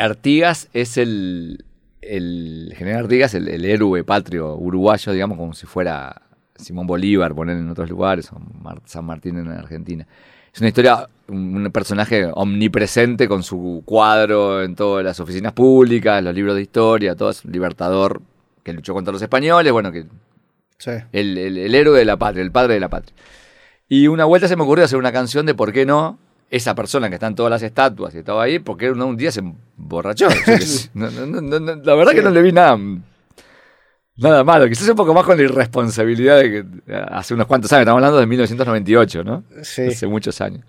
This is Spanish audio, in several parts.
Artigas es el, el general Artigas, el, el héroe patrio uruguayo, digamos, como si fuera Simón Bolívar, poner en otros lugares, o San Martín en Argentina. Es una historia, un, un personaje omnipresente con su cuadro en todas las oficinas públicas, los libros de historia, todo es un libertador que luchó contra los españoles, bueno, que Sí. el, el- el héroe de la patria, el padre de la patria. Y una vuelta se me ocurrió hacer una canción de por qué no esa persona que está en todas las estatuas y estaba ahí, porque un, un día se emborrachó. No, no, no, la verdad que no le vi nada, nada malo. Quizás un poco más con la irresponsabilidad de que hace unos cuantos años, estamos hablando de 1998, ¿no? Sí. Hace muchos años.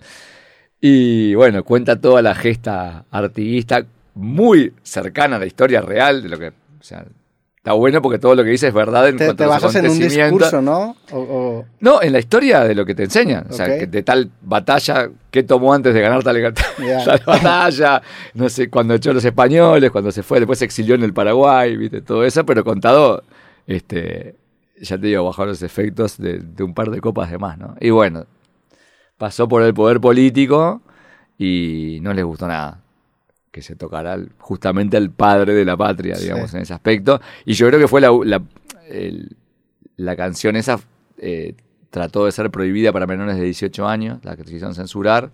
Y bueno, cuenta toda la gesta artiguista muy cercana a la historia real de lo que. O sea, está bueno porque todo lo que dice es verdad en Te, cuanto te a los basas en un discurso, ¿no? O, o- No, en la historia de lo que te enseñan. O sea, de tal batalla, qué tomó antes de ganar tal, tal batalla, no sé, cuando echó a los españoles, cuando se fue, después se exilió en el Paraguay, viste, todo eso, pero contado, este, ya te digo, bajo los efectos de, de un par de copas de más, ¿no? Y bueno, pasó por el poder político y no les gustó nada que se tocara al- justamente al padre de la patria, Sí. digamos, en ese aspecto. Y yo creo que fue la, la, el- la canción esa eh, trató de ser prohibida para menores de 18 años, la que quisieron censurar.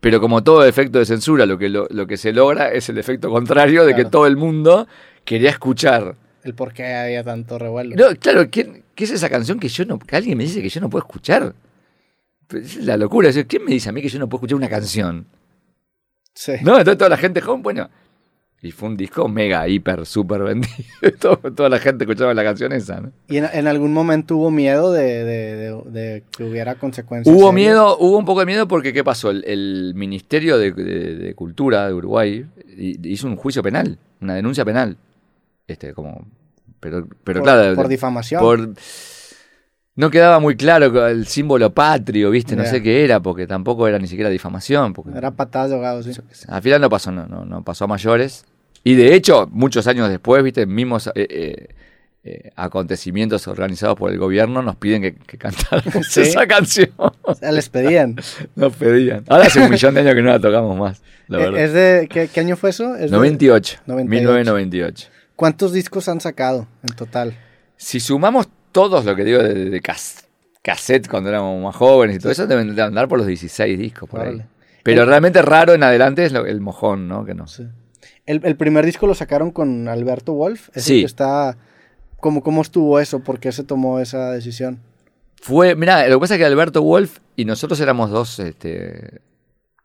Pero como todo efecto de censura, lo que, lo, lo que se logra es el efecto contrario de que todo el mundo quería escuchar. el por qué había tanto revuelo. No, claro, ¿quién- ¿qué es esa canción que yo no, que alguien me dice que yo no puedo escuchar? Pues es la locura. ¿Quién me dice a mí que yo no puedo escuchar una canción? Sí. No, entonces toda la gente joven, bueno. Y fue un disco mega, hiper, súper vendido. Toda la gente escuchaba la canción esa, ¿no? ¿Y en, en algún momento hubo miedo de, de- de- de que hubiera consecuencias? Hubo serias? miedo, hubo un poco de miedo porque ¿qué pasó? El, el Ministerio de, Cultura de Uruguay hi- hizo un juicio penal, una denuncia penal. Este, como. Pero, pero por, claro. por difamación. por- no quedaba muy claro el símbolo patrio, ¿viste? No sé qué era, porque tampoco era ni siquiera difamación. Porque, Era patadas ahogado, sí. Al final no pasó, no, no, no pasó a mayores. Y de hecho, muchos años después, viste, mismos eh, eh, eh, acontecimientos organizados por el gobierno nos piden que, que cantáramos ¿Sí? esa canción. O sea, les pedían. Nos pedían. Ahora hace un millón de años que no la tocamos más, la verdad. ¿Es de, ¿qué, qué año fue eso? Es de- 98, 98. 1998. ¿Cuántos discos han sacado en total? Si sumamos todos lo que digo de, de cas- cassette cuando éramos más jóvenes y todo eso, deben de andar por los 16 discos por ahí. Pero realmente raro en adelante es lo- el mojón, ¿no? Que no. Sí. El, el primer disco lo sacaron con Alberto Wolf. Es el Sí. que está. ¿Cómo, ¿Cómo estuvo eso? ¿Por qué se tomó esa decisión? Fue, mira, lo que pasa es que Alberto Wolf y nosotros éramos dos este,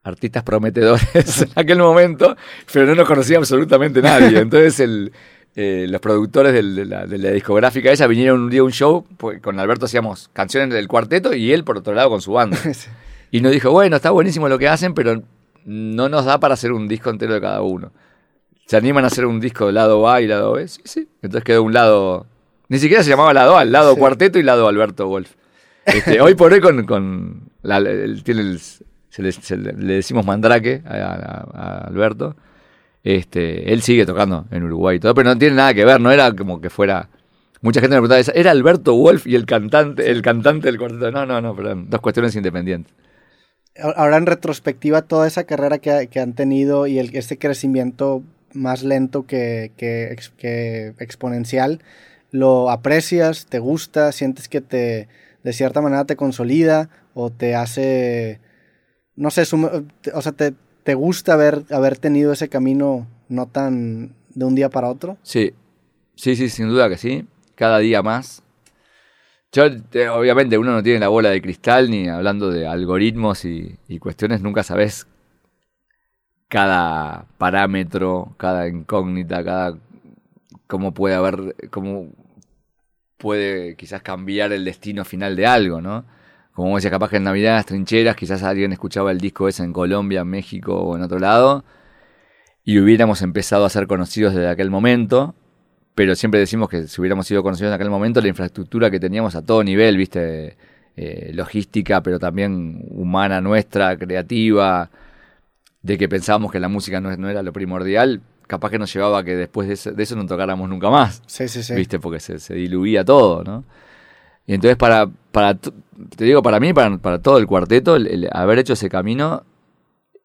artistas prometedores en aquel momento, pero no nos conocía absolutamente nadie. Entonces el, eh, los productores del- de, la, de la discográfica esa vinieron un día a un show, pues, con Alberto hacíamos canciones del cuarteto y él por otro lado con su banda. Y nos dijo, bueno, está buenísimo lo que hacen, pero no nos da para hacer un disco entero de cada uno. ¿Se animan a hacer un disco de lado A y lado B? Sí, sí. Entonces quedó un lado... Ni siquiera se llamaba lado A, lado Sí. cuarteto y lado Alberto Wolf. Este, hoy por hoy con, con la- el- tiene el- se le, se le- le decimos mandrake a, a- a Alberto. Este, él sigue tocando en Uruguay y todo, pero no tiene nada que ver, no era como que fuera. Mucha gente me preguntaba, ¿era Alberto Wolf y el cantante, el cantante del cuarteto? No, no, no, perdón, dos cuestiones independientes. Ahora en retrospectiva, toda esa carrera que, que han tenido y el, este crecimiento más lento que, que, ex- que exponencial, ¿lo aprecias? ¿Te gusta? ¿Sientes que te de cierta manera te consolida o te hace, no sé, o sea, te, te gusta haber, haber tenido ese camino no tan de un día para otro? Sí, sí, sí, sin duda que sí. Cada día más. Yo, obviamente, uno no tiene la bola de cristal ni hablando de algoritmos y, y cuestiones, nunca sabes cada parámetro, cada incógnita, cada cómo puede haber, cómo puede quizás cambiar el destino final de algo, ¿no? Como decía, capaz que en Navidad en las trincheras, quizás alguien escuchaba el disco ese en Colombia, en México o en otro lado, y hubiéramos empezado a ser conocidos desde aquel momento, pero siempre decimos que si hubiéramos sido conocidos en aquel momento, la infraestructura que teníamos a todo nivel, viste, Eh, logística, pero también humana nuestra, creativa, de que pensábamos que la música no, no era lo primordial, capaz que nos llevaba a que después de eso, de eso no tocáramos nunca más. Sí, sí, sí. ¿viste? Porque se, se diluía todo, ¿no? Y entonces para, para te digo, para mí, para, para todo el cuarteto, el, el haber hecho ese camino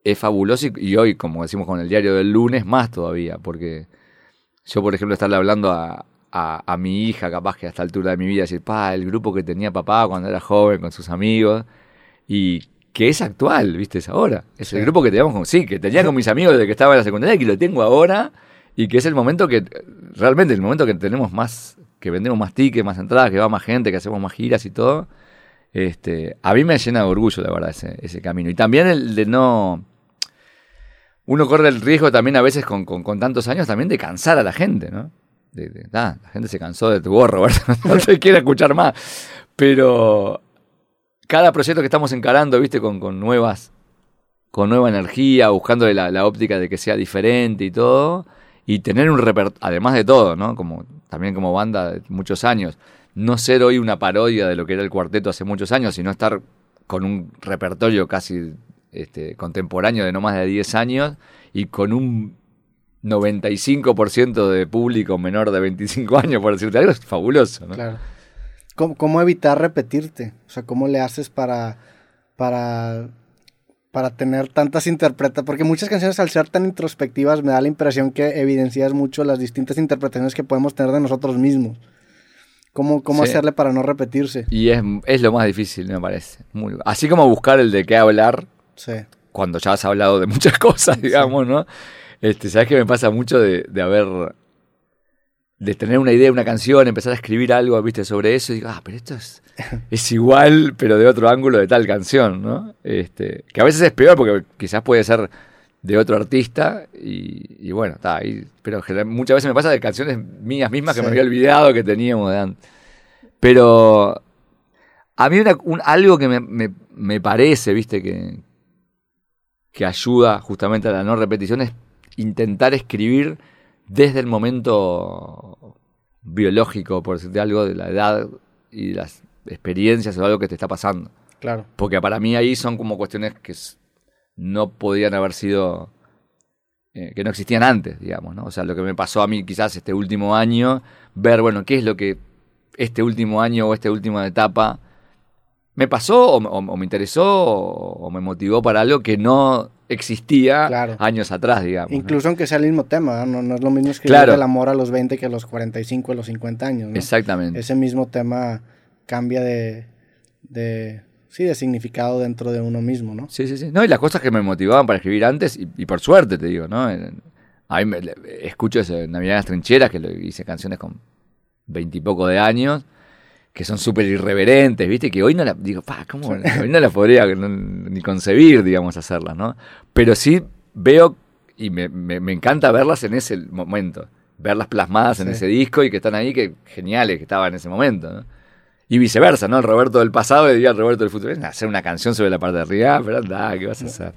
es fabuloso y, hoy, como decimos con el diario del lunes, más todavía, porque yo, por ejemplo, estarle hablando a, a, mi hija, capaz que a esta altura de mi vida, decir, pa, el grupo que tenía papá cuando era joven con sus amigos, y que es actual, ¿viste? Es ahora. Es el grupo que teníamos con, sí, que tenía con mis amigos desde que estaba en la secundaria, y que lo tengo ahora, y que es el momento que, realmente, el momento que tenemos más, que vendemos más tickets, más entradas, que va más gente, que hacemos más giras y todo. Este, a mí me llena de orgullo, la verdad, ese, ese camino. Y también el de no uno corre el riesgo también a veces con, con, tantos años también de cansar a la gente, ¿no? De, la gente se cansó de tu gorro, ¿verdad? no te quiere escuchar más. Pero cada proyecto que estamos encarando, viste, con, con nuevas, con nueva energía, buscando la, la, óptica de que sea diferente y todo, y tener un repertorio, además de todo, ¿no? Como, también como banda de muchos años, no ser hoy una parodia de lo que era el cuarteto hace muchos años, sino estar con un repertorio casi este, contemporáneo de no más de 10 años y con un 95% de público menor de 25 años, por decirte algo, es fabuloso, ¿no? Claro. ¿Cómo, evitar repetirte? O sea, ¿cómo le haces para, para, para tener tantas interpretaciones? Porque muchas canciones al ser tan introspectivas me da la impresión que evidencias mucho las distintas interpretaciones que podemos tener de nosotros mismos. ¿Cómo, cómo hacerle para no repetirse? Y es, es, lo más difícil, me parece. así como buscar el de qué hablar, cuando ya has hablado de muchas cosas, digamos, ¿no? Este, ¿Sabes qué me pasa mucho de, de haber. de tener una idea, una canción, empezar a escribir algo, viste, sobre eso, y digo, ah, pero esto es, es igual, pero de otro ángulo de tal canción, ¿no? Este, que a veces es peor porque quizás puede ser de otro artista, y, bueno, está ahí. Pero muchas veces me pasa de canciones mías mismas que me había olvidado que teníamos de antes. Pero a mí algo que me, me parece, viste, que, que ayuda justamente a la no repetición es intentar escribir desde el momento biológico, por decirte algo, de la edad y de las experiencias o algo que te está pasando. Claro. Porque para mí ahí son como cuestiones que no podían haber sido, eh, que no existían antes, digamos, ¿no? O sea, lo que me pasó a mí quizás este último año, ver, bueno, qué es lo que este último año o esta última etapa me pasó o, me interesó o, me motivó para algo que no existía años atrás, digamos. Incluso aunque sea el mismo tema, ¿no? es lo mismo escribir el amor a los 20 que a los 45 o los 50 años. ¿no? Exactamente. Ese mismo tema cambia de, de, sí, de significado dentro de uno mismo, ¿no? Sí, sí, sí. No, y las cosas que me motivaban para escribir antes, y, por suerte te digo, ¿no? A mí escucho ese Navidad en las trincheras, que hice canciones con veintipoco de años, que son súper irreverentes, ¿viste? Que hoy no la, digo, pa, ¿cómo? Hoy no la podría ni concebir, digamos, hacerlas, ¿no? Pero sí veo y me, me, encanta verlas en ese momento, verlas plasmadas en ese disco y que están ahí, que geniales que estaban en ese momento, ¿no? Y viceversa, ¿no? El Roberto del pasado le diría al Roberto del futuro, hacer una canción sobre la parte de arriba, pero anda, ¿qué vas a hacer?